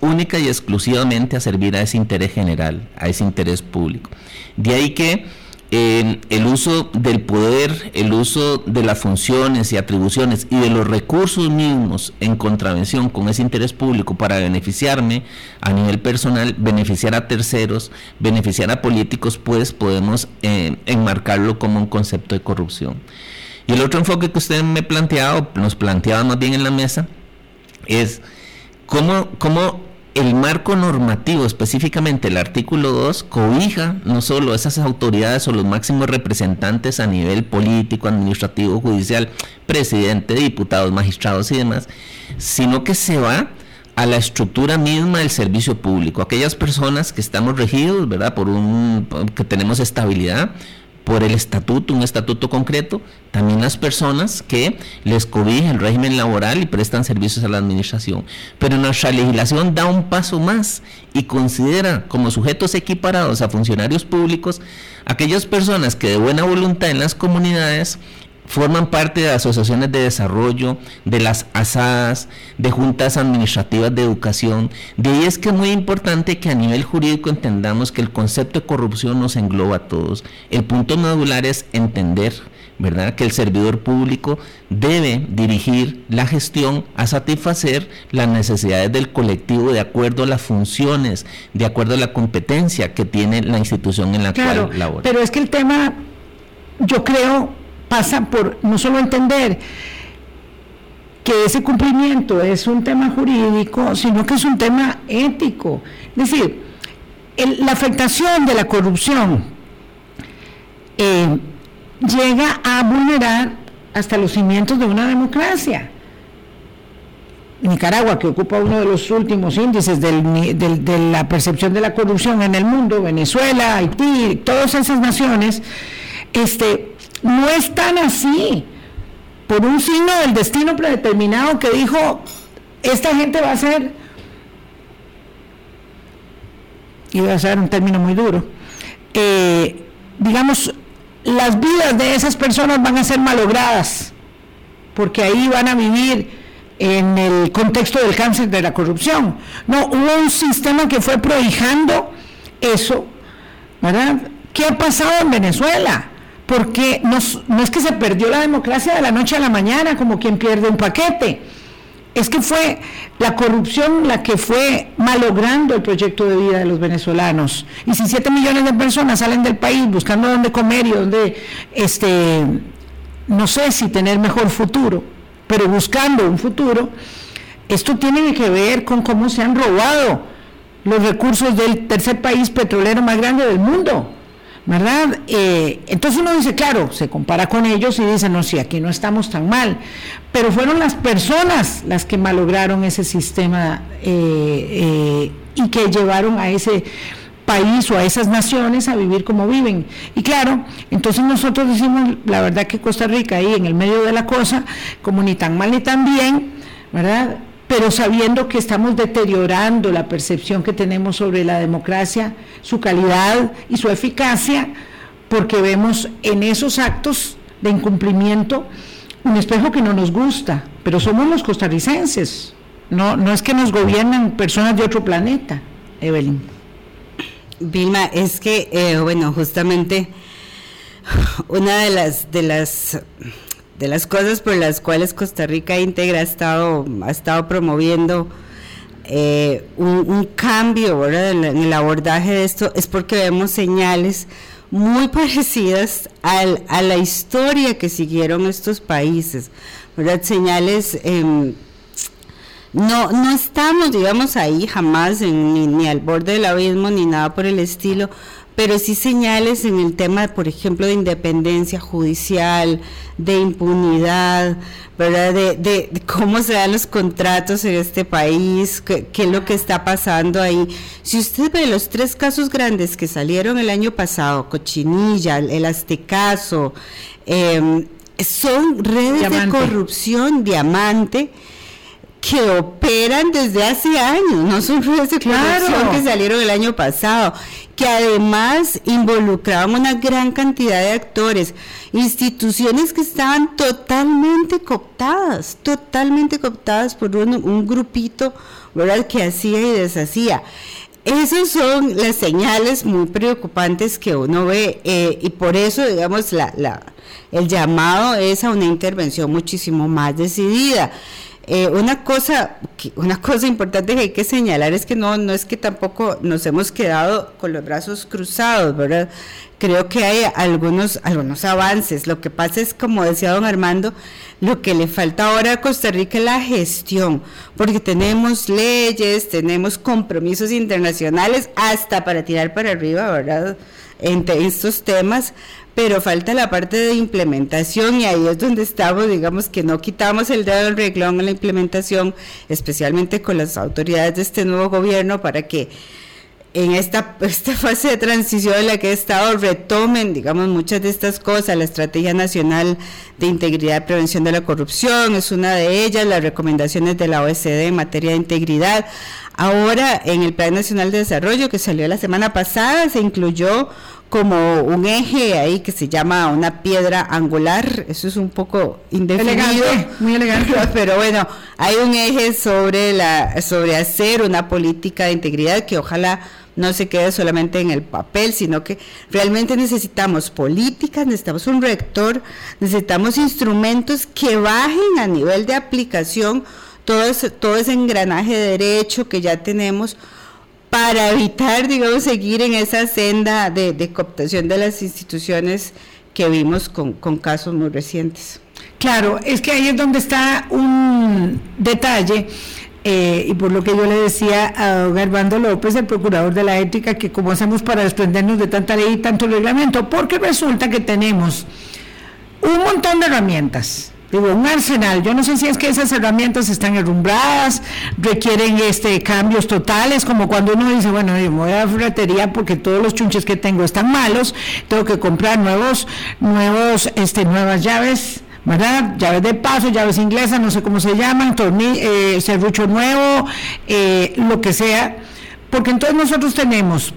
única y exclusivamente a servir a ese interés general, a ese interés público. De ahí que el uso del poder, el uso de las funciones y atribuciones y de los recursos mismos en contravención con ese interés público para beneficiarme a nivel personal, beneficiar a terceros, beneficiar a políticos, pues podemos eh, enmarcarlo como un concepto de corrupción. Y el otro enfoque que usted me planteado, nos planteaba más bien en la mesa, es cómo, cómo el marco normativo, específicamente el artículo 2, cobija no solo esas autoridades o los máximos representantes a nivel político, administrativo, judicial, presidente, diputados, magistrados y demás, sino que se va a la estructura misma del servicio público, aquellas personas que estamos regidos, ¿verdad? Por un que tenemos estabilidad, por el estatuto, un estatuto concreto, también las personas que les cobija el régimen laboral y prestan servicios a la administración. Pero nuestra legislación da un paso más y considera como sujetos equiparados a funcionarios públicos aquellas personas que de buena voluntad en las comunidades forman parte de asociaciones de desarrollo, de las asadas, de juntas administrativas de educación. De ahí es que es muy importante que a nivel jurídico entendamos que el concepto de corrupción nos engloba a todos. El punto medular es entender, ¿verdad?, que el servidor público debe dirigir la gestión a satisfacer las necesidades del colectivo de acuerdo a las funciones, de acuerdo a la competencia que tiene la institución en la cual labora. Pero es que el tema, yo creo, pasa por no solo entender que ese cumplimiento es un tema jurídico, sino que es un tema ético. Es decir, la afectación de la corrupción eh, llega a vulnerar hasta los cimientos de una democracia. Nicaragua, que ocupa uno de los últimos índices de la percepción de la corrupción en el mundo, Venezuela, Haití, todas esas naciones, este, no es tan así. Por un signo del destino predeterminado que dijo, esta gente va a ser, y voy a ser un término muy duro, eh, digamos, las vidas de esas personas van a ser malogradas, porque ahí van a vivir en el contexto del cáncer de la corrupción. No, hubo un sistema que fue prohijando eso, ¿verdad? ¿Qué ha pasado en Venezuela? Porque no, es que se perdió la democracia de la noche a la mañana como quien pierde un paquete, es que fue la corrupción la que fue malogrando el proyecto de vida de los venezolanos. Y si 7 millones de personas salen del país buscando dónde comer y dónde, este, no sé si tener mejor futuro, pero buscando un futuro, esto tiene que ver con cómo se han robado los recursos del tercer país petrolero más grande del mundo. ¿Verdad? Eh, entonces uno dice, claro, se compara con ellos y dice, no, sí, aquí no estamos tan mal, pero fueron las personas las que malograron ese sistema eh, eh, y que llevaron a ese país o a esas naciones a vivir como viven. Y claro, entonces nosotros decimos, la verdad que Costa Rica ahí en el medio de la cosa, como ni tan mal ni tan bien, ¿verdad? Pero sabiendo que estamos deteriorando la percepción que tenemos sobre la democracia, su calidad y su eficacia, porque vemos en esos actos de incumplimiento un espejo que no nos gusta, pero somos los costarricenses, No, no es que nos gobiernan personas de otro planeta, Evelyn. Vilma, es que, eh, bueno, justamente una de las, de las de las cosas por las cuales Costa Rica Integra ha estado, ha estado promoviendo eh, un, cambio En, el abordaje de esto es porque vemos señales muy parecidas a la historia que siguieron estos países. Señales, em, no, no estamos, digamos, ahí jamás ni, ni al borde del abismo ni nada por el estilo, pero sí señales en el tema, por ejemplo, de independencia judicial, de impunidad, ¿verdad? De, cómo se dan los contratos en este país, qué, es lo que está pasando ahí. Si usted ve los tres casos grandes que salieron el año pasado, Cochinilla, el Aztecaso, em, son redes de corrupción, diamante, que operan desde hace años, no son redes de corrupción que salieron el año pasado que además involucraban una gran cantidad de actores, instituciones que estaban totalmente cooptadas, totalmente cooptadas por un, grupito ¿verdad? que hacía y deshacía. Esas son las señales muy preocupantes que uno ve eh, y por eso, digamos, la, la, el llamado es a una intervención muchísimo más decidida. Eh, una cosa una cosa importante que hay que señalar es que no no es que tampoco nos hemos quedado con los brazos cruzados, ¿verdad? Creo que hay algunos algunos avances. Lo que pasa es como decía don Armando, lo que le falta ahora a Costa Rica es la gestión, porque tenemos leyes, tenemos compromisos internacionales hasta para tirar para arriba, ¿verdad? Entre estos temas, pero falta la parte de implementación y ahí es donde estamos, digamos que no quitamos el dedo del reglón en la implementación, especialmente con las autoridades de este nuevo gobierno para que en esta, esta fase de transición en la que he estado retomen, digamos, muchas de estas cosas. La Estrategia Nacional de Integridad y Prevención de la Corrupción es una de ellas, las recomendaciones de la OECD en materia de integridad. Ahora, en el Plan Nacional de Desarrollo que salió la semana pasada, se incluyó como un eje ahí que se llama una piedra angular, eso es un poco indefinido, muy elegante, pero bueno, hay un eje sobre la sobre hacer una política de integridad que ojalá no se quede solamente en el papel, sino que realmente necesitamos políticas, necesitamos un rector, necesitamos instrumentos que bajen a nivel de aplicación todo ese, todo ese engranaje de derecho que ya tenemos para evitar, digamos, seguir en esa senda de, cooptación de las instituciones que vimos con, casos muy recientes. Claro, es que ahí es donde está un detalle. Eh, y por lo que yo le decía a don Armando López, el procurador de la ética, que cómo hacemos para desprendernos de tanta ley y tanto reglamento, porque resulta que tenemos un montón de herramientas, digo, un arsenal. Yo no sé si es que esas herramientas están herrumbradas, requieren este cambios totales, como cuando uno dice, bueno, yo voy a la ferretería porque todos los chunches que tengo están malos, tengo que comprar nuevos, nuevos, este, nuevas llaves. ¿verdad? Llaves de paso, llaves inglesas, no sé cómo se llaman, tornillo, eh, serrucho nuevo, eh, lo que sea, porque entonces nosotros tenemos,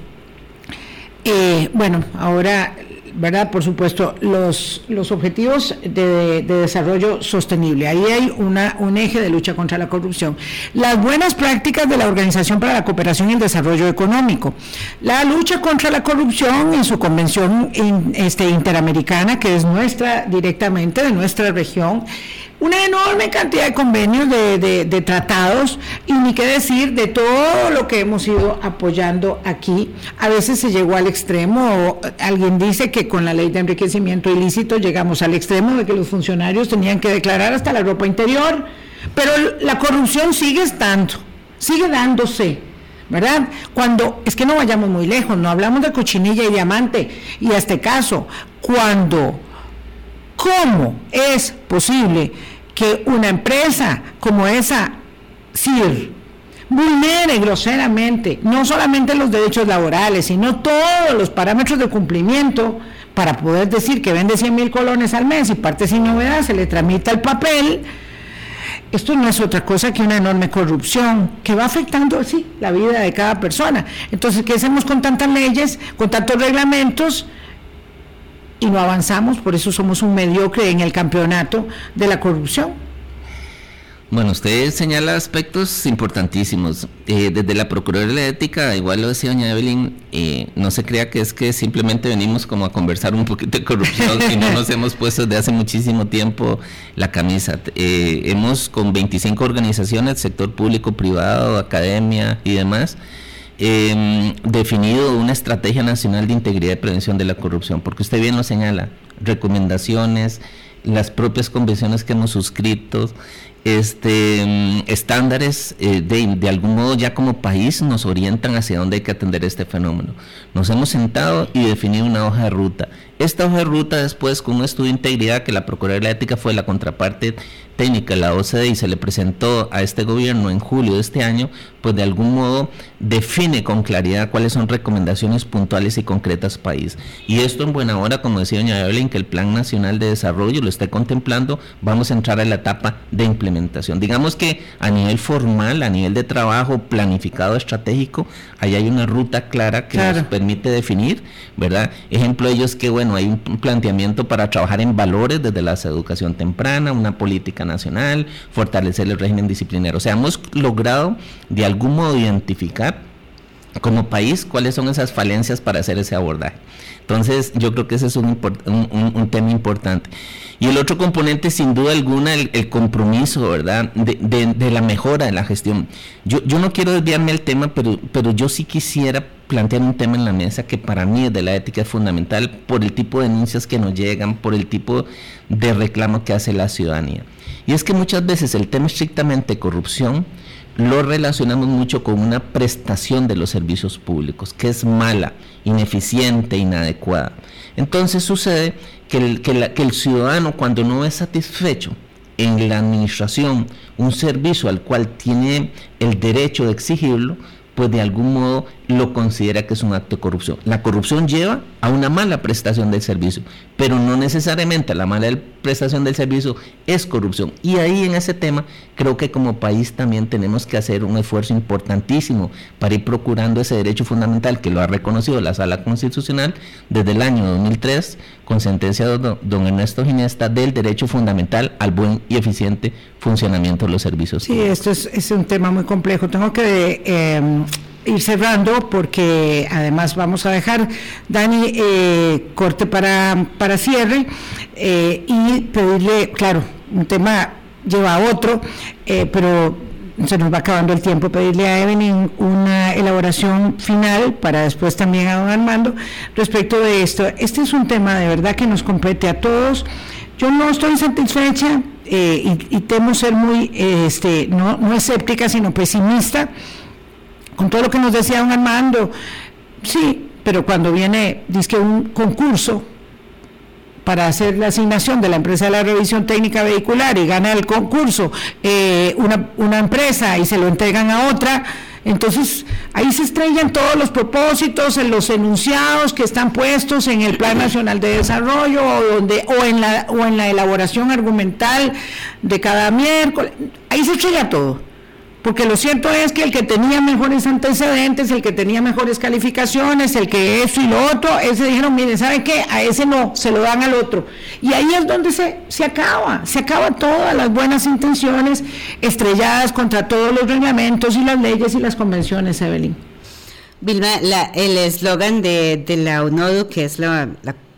eh, bueno, ahora ¿verdad? Por supuesto, los, los objetivos de, desarrollo sostenible. Ahí hay una, un eje de lucha contra la corrupción. Las buenas prácticas de la Organización para la Cooperación y el Desarrollo Económico. La lucha contra la corrupción en su convención este, interamericana, que es nuestra, directamente de nuestra región una enorme cantidad de convenios, de, tratados, y ni qué decir de todo lo que hemos ido apoyando aquí. A veces se llegó al extremo, alguien dice que con la ley de enriquecimiento ilícito llegamos al extremo de que los funcionarios tenían que declarar hasta la ropa interior, pero la corrupción sigue estando, sigue dándose. ¿verdad? Cuando, es que no vayamos muy lejos, no hablamos de cochinilla y diamante, y a este caso, cuando ¿Cómo es posible que una empresa como esa, CIR, vulnere groseramente no solamente los derechos laborales, sino todos los parámetros de cumplimiento para poder decir que vende 100 mil colones al mes y parte sin novedad, se le tramita el papel? Esto no es otra cosa que una enorme corrupción que va afectando así la vida de cada persona. Entonces, ¿qué hacemos con tantas leyes, con tantos reglamentos? Y no avanzamos, por eso somos un mediocre en el campeonato de la corrupción. Bueno, usted señala aspectos importantísimos. Eh, desde la Procuraduría de la Ética, igual lo decía doña Evelyn, eh, no se crea que es que simplemente venimos como a conversar un poquito de corrupción y no nos hemos puesto desde hace muchísimo tiempo la camisa. Eh, hemos con 25 organizaciones, sector público, privado, academia y demás, em, definido una estrategia nacional de integridad y prevención de la corrupción, porque usted bien lo señala, recomendaciones, las propias convenciones que hemos suscrito, este, mm, estándares eh, de, de, algún modo ya como país nos orientan hacia dónde hay que atender este fenómeno. Nos hemos sentado y definido una hoja de ruta. Esta hoja de ruta después con un estudio de integridad que la Procuraduría de la Ética fue la contraparte técnica de la OCDE y se le presentó a este gobierno en julio de este año, pues de algún modo define con claridad cuáles son recomendaciones puntuales y concretas país. Y esto en buena hora, como decía doña Evelyn, que el Plan Nacional de Desarrollo lo esté contemplando, vamos a entrar a la etapa de implementación. Digamos que a nivel formal, a nivel de trabajo planificado estratégico, ahí hay una ruta clara que nos permite definir, ¿verdad? Ejemplo de ello es que, bueno, hay un planteamiento para trabajar en valores desde la educación temprana, una política nacional, fortalecer el régimen disciplinario. O sea, hemos logrado de algún modo identificar como país cuáles son esas falencias para hacer ese abordaje. Entonces, yo creo que ese es un, un, tema importante. Y el otro componente, sin duda alguna, el, compromiso, ¿verdad?, de, la mejora de la gestión. Yo, yo no quiero desviarme del tema, pero, pero yo sí quisiera plantear un tema en la mesa que para mí de la ética es fundamental por el tipo de denuncias que nos llegan, por el tipo de reclamo que hace la ciudadanía. Y es que muchas veces el tema estrictamente corrupción lo relacionamos mucho con una prestación de los servicios públicos, que es mala, ineficiente, inadecuada. Entonces sucede que el, ciudadano cuando no es satisfecho en la administración un servicio al cual tiene el derecho de exigirlo, pues de algún modo lo considera que es un acto de corrupción. La corrupción lleva a una mala prestación del servicio, pero no necesariamente la mala prestación del servicio es corrupción. Y ahí en ese tema creo que como país también tenemos que hacer un esfuerzo importantísimo para ir procurando ese derecho fundamental que lo ha reconocido la Sala Constitucional desde el año 2003 con sentencia de don Ernesto Ginesta del derecho fundamental al buen y eficiente funcionamiento de los servicios. Sí, esto es, un tema muy complejo. Tengo que... Eh, ir cerrando porque además vamos a dejar, Dani, eh, corte para, para cierre eh, y pedirle, claro, un tema lleva a otro, eh, pero se nos va acabando el tiempo, pedirle a Evelyn una elaboración final para después también a don Armando respecto de esto. Este es un tema de verdad que nos compete a todos. Yo no estoy satisfecha y, temo ser muy, este, no, no escéptica, sino pesimista con todo lo que nos decía don Armando, sí, pero cuando viene, dice que un concurso para hacer la asignación de la empresa de la revisión técnica vehicular y gana el concurso eh, una, una empresa y se lo entregan a otra, entonces, ahí se estrellan todos los propósitos, en los enunciados que están puestos en el Plan Nacional de Desarrollo o, donde, o, en, la, o en la elaboración argumental de cada miércoles. Ahí se estrella todo porque lo cierto es que el que tenía mejores antecedentes, el que tenía mejores calificaciones, el que eso y lo otro, ese dijeron, mire, ¿saben qué? A ese no, se lo dan al otro. Y ahí es donde se, se acaba, se acaban todas las buenas intenciones estrelladas contra todos los reglamentos y las leyes y las convenciones, Evelyn. Vilma, el eslogan de, la UNODU, que es la,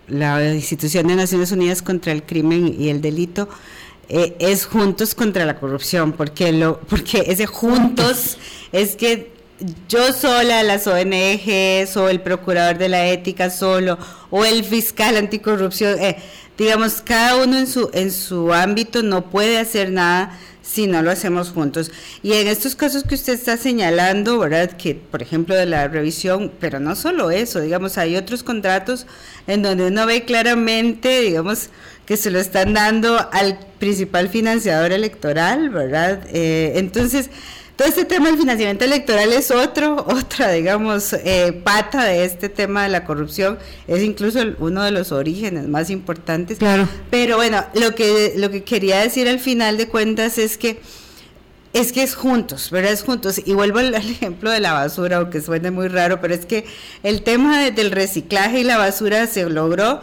la institución de Naciones Unidas contra el Crimen y el Delito, eh, es juntos contra la corrupción, porque lo, porque ese juntos es que yo sola, las ONGs o el procurador de la ética solo o el fiscal anticorrupción, eh, digamos, cada uno en su, en su ámbito no puede hacer nada si no lo hacemos juntos. Y en estos casos que usted está señalando, ¿verdad? Que, por ejemplo, de la revisión, pero no solo eso, digamos, hay otros contratos en donde uno ve claramente, digamos, que se lo están dando al principal financiador electoral, ¿verdad? Eh, entonces, todo este tema del financiamiento electoral es otro, otra, digamos, eh, pata de este tema de la corrupción. Es incluso uno de los orígenes más importantes. Claro. Pero bueno, lo que, lo que quería decir al final de cuentas es que es que es juntos, ¿verdad? Es juntos. Y vuelvo al ejemplo de la basura, aunque suene muy raro, pero es que el tema del reciclaje y la basura se logró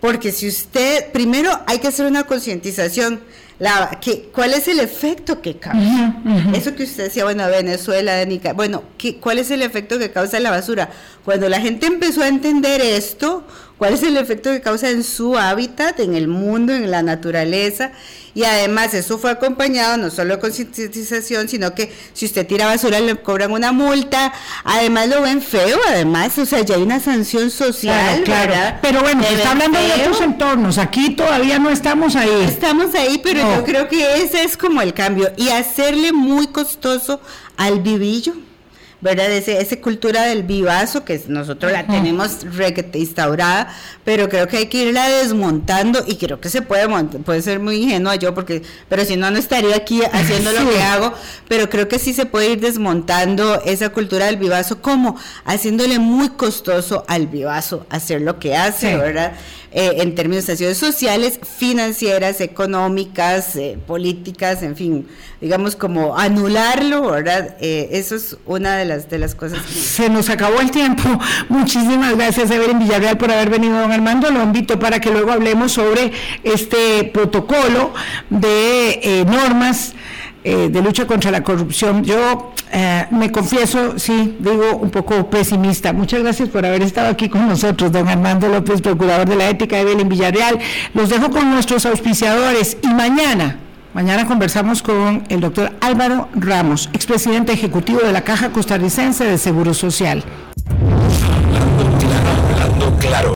porque si usted, primero hay que hacer una concientización. La, que, ¿cuál es el efecto que causa? Eso que usted decía, bueno, Venezuela, Nicaragua, bueno, ¿qué, ¿cuál es el efecto que causa la basura? Cuando la gente empezó a entender esto, cuál es el efecto que causa en su hábitat, en el mundo, en la naturaleza. Y además eso fue acompañado no solo de concientización, sino que si usted tira basura le cobran una multa, además lo ven feo, además, o sea, ya hay una sanción social. Claro, Pero bueno, se está hablando de otros entornos, aquí todavía no estamos ahí. Estamos ahí, pero yo creo que ese es como el cambio. Y hacerle muy costoso al vivillo ¿verdad? Ese, esa cultura del vivazo que nosotros la tenemos instaurada, pero creo que hay que irla desmontando y creo que se puede puede ser muy ingenua yo porque, pero si no, no estaría aquí haciendo lo que hago, pero creo que sí se puede ir desmontando esa cultura del vivazo como haciéndole muy costoso al vivazo hacer lo que hace, ¿verdad? Eh, en términos de acciones sociales, financieras, económicas, eh, políticas, en fin, digamos como anularlo, ¿verdad? Eh, eso es una de las, de las cosas. Se nos acabó el tiempo. Muchísimas gracias, Evelyn Villarreal, por haber venido, don Armando. Lo invito para que luego hablemos sobre este protocolo de normas eh, de lucha contra la corrupción. Yo eh, me confieso, sí, digo un poco pesimista. Muchas gracias por haber estado aquí con nosotros, don Armando López, procurador de la ética de Belén Villarreal. Los dejo con nuestros auspiciadores y mañana. Mañana conversamos con el doctor Álvaro Ramos, expresidente ejecutivo de la Caja Costarricense de Seguro Social. claro.